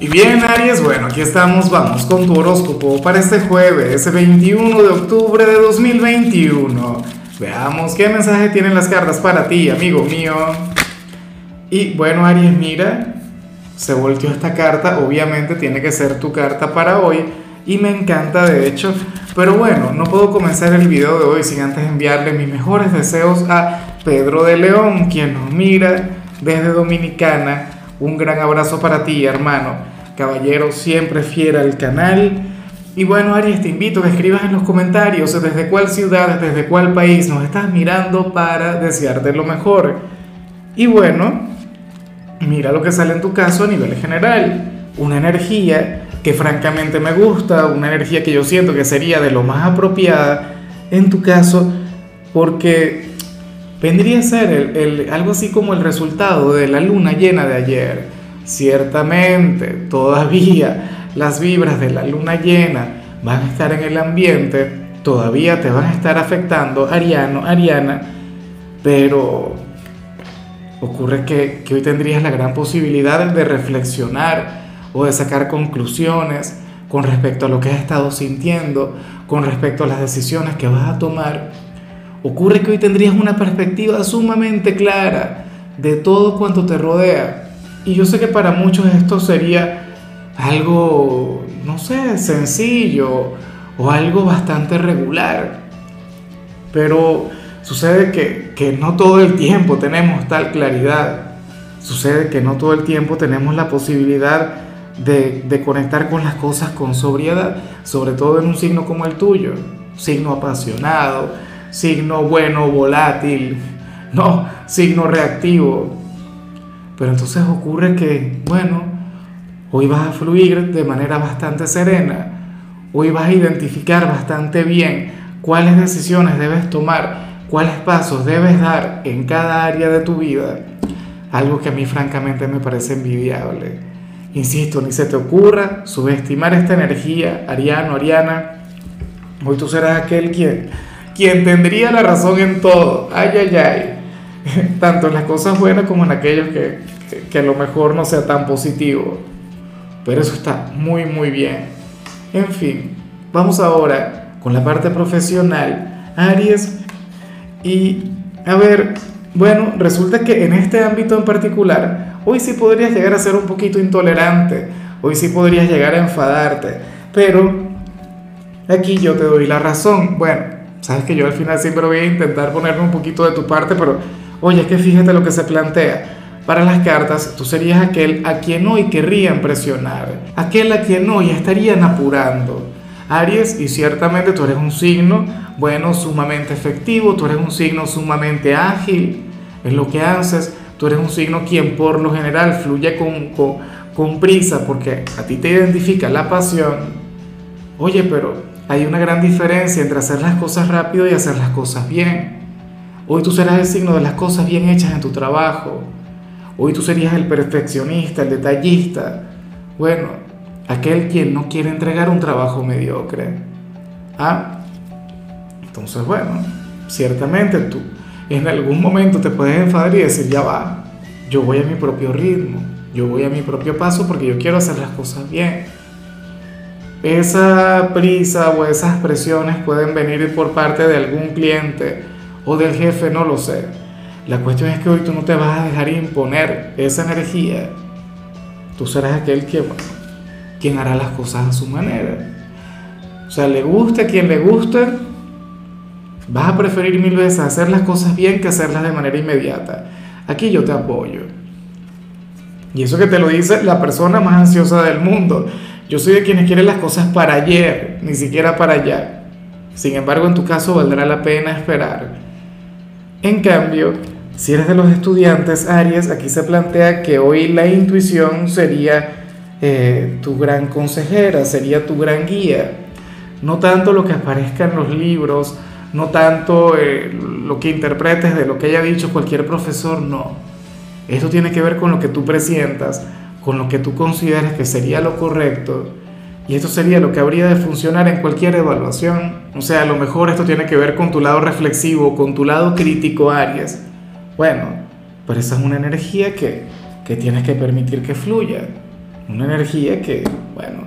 Y bien, Aries, bueno, aquí estamos, vamos con tu horóscopo para este jueves, 21 de octubre de 2021. Veamos qué mensaje tienen las cartas para ti, amigo mío. Y bueno, Aries, mira, se volteó esta carta, obviamente tiene que ser tu carta para hoy, y me encanta de hecho, pero bueno, no puedo comenzar el video de hoy sin antes enviarle mis mejores deseos a Pedro de León, quien nos mira desde Dominicana un gran abrazo para ti, hermano. Caballero, siempre fiera al canal. Y bueno, Aries, te invito a que escribas en los comentarios desde cuál ciudad, desde cuál país nos estás mirando para desearte lo mejor. Y bueno, mira lo que sale en tu caso a nivel general. Una energía que francamente me gusta, una energía que yo siento que sería de lo más apropiada en tu caso, porque vendría a ser el, algo así como el resultado de la luna llena de ayer. Ciertamente, todavía las vibras de la luna llena van a estar en el ambiente, todavía te van a estar afectando, Ariano, Ariana, pero ocurre que, que hoy tendrías la gran posibilidad de reflexionar o de sacar conclusiones con respecto a lo que has estado sintiendo, con respecto a las decisiones que vas a tomar Ocurre que hoy tendrías una perspectiva sumamente clara de todo cuanto te rodea. Y yo sé que para muchos esto sería algo, no sé, sencillo o algo bastante regular. Pero sucede que, no todo el tiempo tenemos tal claridad. Sucede que no todo el tiempo tenemos la posibilidad de, de conectar con las cosas con sobriedad, sobre todo en un signo como el tuyo, signo apasionado, signo bueno, volátil, no, signo reactivo. Pero entonces ocurre que, bueno, hoy vas a fluir de manera bastante serena, hoy vas a identificar bastante bien cuáles decisiones debes tomar, cuáles pasos debes dar en cada área de tu vida, algo que a mí francamente me parece envidiable. Insisto, ni se te ocurra subestimar esta energía, Ariano, Ariana. Hoy tú serás aquel quien quien tendría la razón en todo. Ay, ay, ay. Tanto en las cosas buenas como en aquellos que, que, a lo mejor no sea tan positivo. Pero eso está muy, muy bien. En fin, vamos ahora con la parte profesional. Aries. Y a ver, bueno, resulta que en este ámbito en particular, hoy sí podrías llegar a ser un poquito intolerante. Hoy sí podrías llegar a enfadarte. Pero aquí yo te doy la razón. Bueno, Sabes que yo al final siempre voy a intentar ponerme un poquito de tu parte, pero oye, es que fíjate lo que se plantea. Para las cartas, tú serías aquel a quien hoy querrían presionar, aquel a quien hoy estarían apurando. Aries, y ciertamente tú eres un signo, bueno, sumamente efectivo, tú eres un signo sumamente ágil en lo que haces, tú eres un signo quien por lo general fluye con, con, con prisa porque a ti te identifica la pasión. Oye, pero hay una gran diferencia entre hacer las cosas rápido y hacer las cosas bien. Hoy tú serás el signo de las cosas bien hechas en tu trabajo. Hoy tú serías el perfeccionista, el detallista. Bueno, aquel quien no quiere entregar un trabajo mediocre. ¿Ah? Entonces, bueno, ciertamente tú en algún momento te puedes enfadar y decir, ya va, yo voy a mi propio ritmo, yo voy a mi propio paso porque yo quiero hacer las cosas bien. Esa prisa o esas presiones pueden venir por parte de algún cliente o del jefe, no lo sé. La cuestión es que hoy tú no te vas a dejar imponer esa energía. Tú serás aquel que, quien hará las cosas a su manera. O sea, le gusta a quien le gusta, vas a preferir mil veces hacer las cosas bien que hacerlas de manera inmediata. Aquí yo te apoyo. Y eso que te lo dice la persona más ansiosa del mundo. Yo soy de quienes quieren las cosas para ayer, ni siquiera para allá. Sin embargo, en tu caso valdrá la pena esperar. En cambio, si eres de los estudiantes Aries, aquí se plantea que hoy la intuición sería eh, tu gran consejera, sería tu gran guía. No tanto lo que aparezca en los libros, no tanto eh, lo que interpretes de lo que haya dicho cualquier profesor, no. Esto tiene que ver con lo que tú presientas, con lo que tú consideres que sería lo correcto, y esto sería lo que habría de funcionar en cualquier evaluación. O sea, a lo mejor esto tiene que ver con tu lado reflexivo, con tu lado crítico, Aries. Bueno, pero esa es una energía que, que tienes que permitir que fluya. Una energía que, bueno,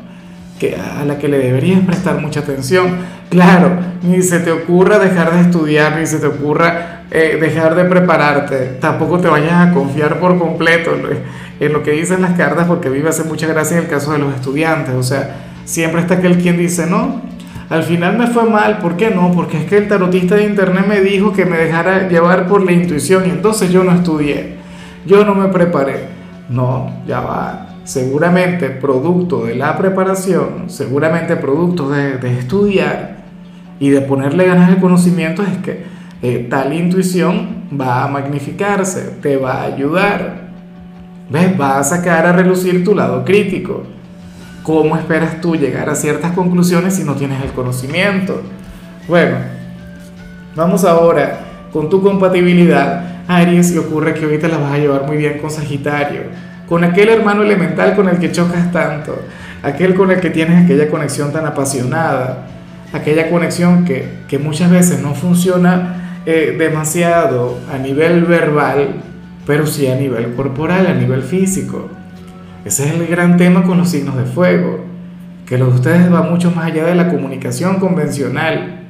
que a la que le deberías prestar mucha atención. Claro, ni se te ocurra dejar de estudiar, ni se te ocurra eh, dejar de prepararte. Tampoco te vayas a confiar por completo en lo que dicen las cartas, porque me hace mucha gracia en el caso de los estudiantes. O sea, siempre está aquel quien dice, no, al final me fue mal, ¿por qué no? Porque es que el tarotista de internet me dijo que me dejara llevar por la intuición y entonces yo no estudié, yo no me preparé. No, ya va. Seguramente producto de la preparación, seguramente producto de, estudiar y de ponerle ganas al conocimiento es que eh, tal intuición va a magnificarse, te va a ayudar. ¿Ves? Va a sacar a relucir tu lado crítico. ¿Cómo esperas tú llegar a ciertas conclusiones si no tienes el conocimiento? Bueno, vamos ahora con tu compatibilidad, Aries, y ocurre que hoy te la vas a llevar muy bien con Sagitario, con aquel hermano elemental con el que chocas tanto, aquel con el que tienes aquella conexión tan apasionada, aquella conexión que, que muchas veces no funciona eh, demasiado a nivel verbal, pero sí a nivel corporal, a nivel físico. Ese es el gran tema con los signos de fuego, que los de ustedes va mucho más allá de la comunicación convencional.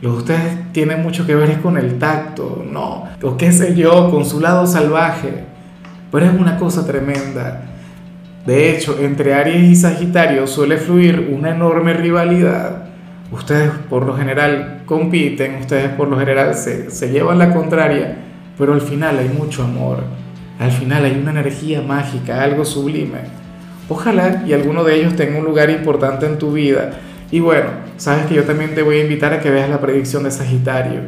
Los de ustedes tienen mucho que ver con el tacto, no, o qué sé yo, con su lado salvaje. Pero es una cosa tremenda. De hecho, entre Aries y Sagitario suele fluir una enorme rivalidad. Ustedes por lo general compiten, ustedes por lo general se, se llevan la contraria, pero al final hay mucho amor al final hay una energía mágica, algo sublime. Ojalá y alguno de ellos tenga un lugar importante en tu vida. Y bueno, sabes que yo también te voy a invitar a que veas la predicción de Sagitario.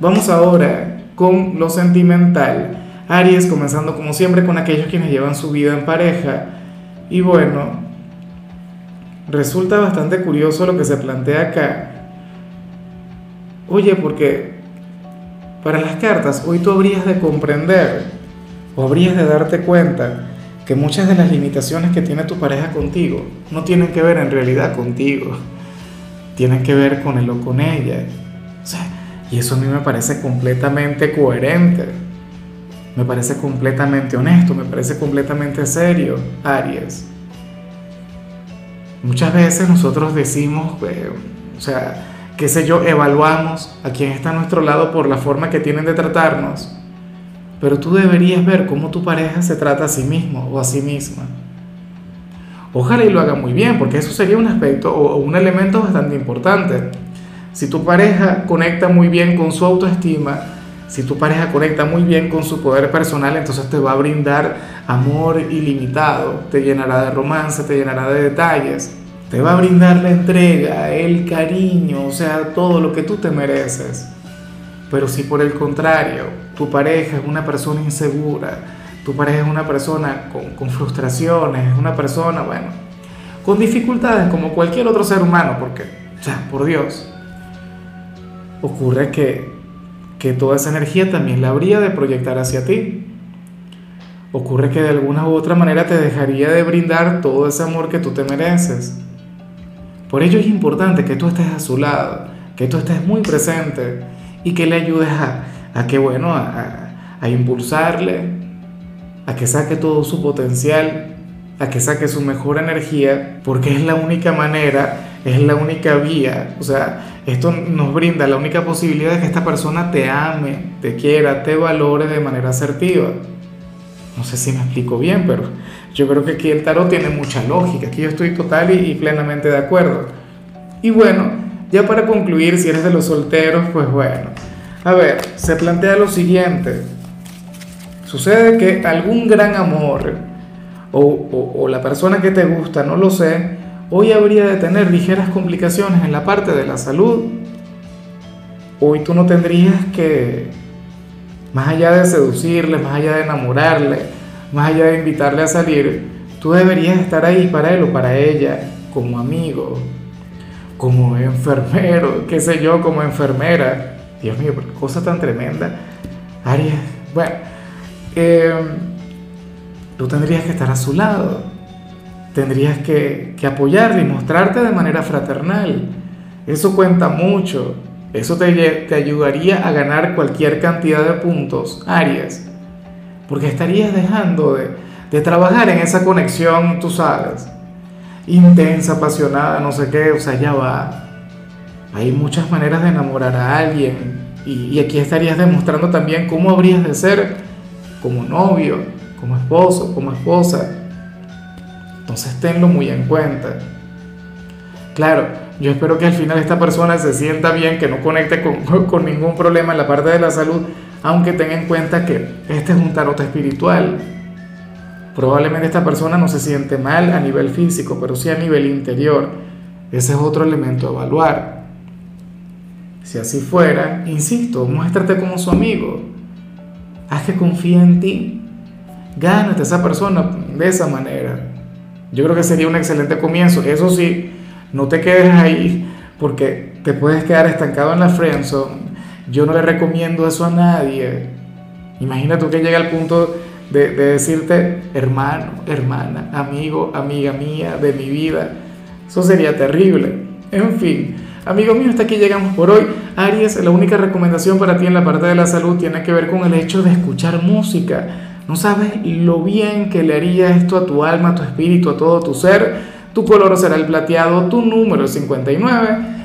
Vamos ahora con lo sentimental. Aries comenzando como siempre con aquellos quienes llevan su vida en pareja. Y bueno, resulta bastante curioso lo que se plantea acá. Oye, porque para las cartas, hoy tú habrías de comprender o habrías de darte cuenta que muchas de las limitaciones que tiene tu pareja contigo no tienen que ver en realidad contigo, tienen que ver con él o con ella. y eso a mí me parece completamente coherente, me parece completamente honesto, me parece completamente serio, Aries. Muchas veces nosotros decimos, eh, o sea, qué sé yo, evaluamos a quien está a nuestro lado por la forma que tienen de tratarnos, pero tú deberías ver cómo tu pareja se trata a sí mismo o a sí misma. Ojalá y lo haga muy bien, porque eso sería un aspecto o un elemento bastante importante. Si tu pareja conecta muy bien con su autoestima, si tu pareja conecta muy bien con su poder personal, entonces te va a brindar amor ilimitado, te llenará de romance, te llenará de detalles te va a brindar la entrega, el cariño, o sea, todo lo que tú te mereces. Pero si por el contrario, tu pareja es una persona insegura, tu pareja es una persona con, frustraciones, es una persona, bueno, con dificultades como cualquier otro ser humano, porque, o sea, por Dios, ocurre que, que toda esa energía también la habría de proyectar hacia ti. Ocurre que de alguna u otra manera te dejaría de brindar todo ese amor que tú te mereces. Por ello es importante que tú estés a su lado, que tú estés muy presente y que le ayudes a, que, bueno, a, impulsarle, a que saque todo su potencial, a que saque su mejor energía, porque es la única manera, es la única vía, o sea, esto nos brinda la única posibilidad de que esta persona te ame, te quiera, te valore de manera asertiva. No sé si me explico bien, pero yo creo que aquí el tarot tiene mucha lógica, aquí yo estoy total y, plenamente de acuerdo. Y bueno, ya para concluir, si eres de los solteros, pues bueno, a ver, se plantea lo siguiente. Sucede que algún gran amor o, o, la persona que te gusta, no lo sé, hoy habría de tener ligeras complicaciones en la parte de la salud. Hoy tú no tendrías que, más allá de seducirle, más allá de enamorarle, más allá de invitarle a salir, tú deberías estar ahí para él o para ella, como amigo, como enfermero, qué sé yo, como enfermera. Dios mío, qué cosa tan tremenda. Aries, bueno, em, tú tendrías que estar a su lado, tendrías que, que apoyarle y mostrarte de manera fraternal. Eso cuenta mucho. Eso te ayudaría a ganar cualquier cantidad de puntos, Aries porque estarías dejando de, de trabajar en esa conexión, tú sabes, intensa, apasionada, no sé qué, o sea, ya va. Hay muchas maneras de enamorar a alguien y, aquí estarías demostrando también cómo habrías de ser como novio, como esposo, como esposa. Entonces tenlo muy en cuenta. Claro, yo espero que al final esta persona se sienta bien, que no conecte con, con, ningún problema en la parte de la salud, aunque tenga en cuenta que este es un tarot espiritual. Probablemente esta persona no se siente mal a nivel físico, pero sí a nivel interior. Ese es otro elemento a evaluar. Si así fuera, insisto, muéstrate como su amigo. Haz que confíe en ti. Gánate a esa persona de esa manera. Yo creo que sería un excelente comienzo. Eso sí, no te quedes ahí porque te puedes quedar estancado en la friendzone. Yo no le recomiendo eso a nadie. Imagina tú que llega al punto de, de, decirte hermano, hermana, amigo, amiga mía, de mi vida. Eso sería terrible. En fin, amigo mío, hasta aquí llegamos por hoy. Aries, la única recomendación para ti en la parte de la salud tiene que ver con el hecho de escuchar música. No sabes lo bien que le haría esto a tu alma, a tu espíritu, a todo tu ser. Tu color será el plateado, tu número es 59.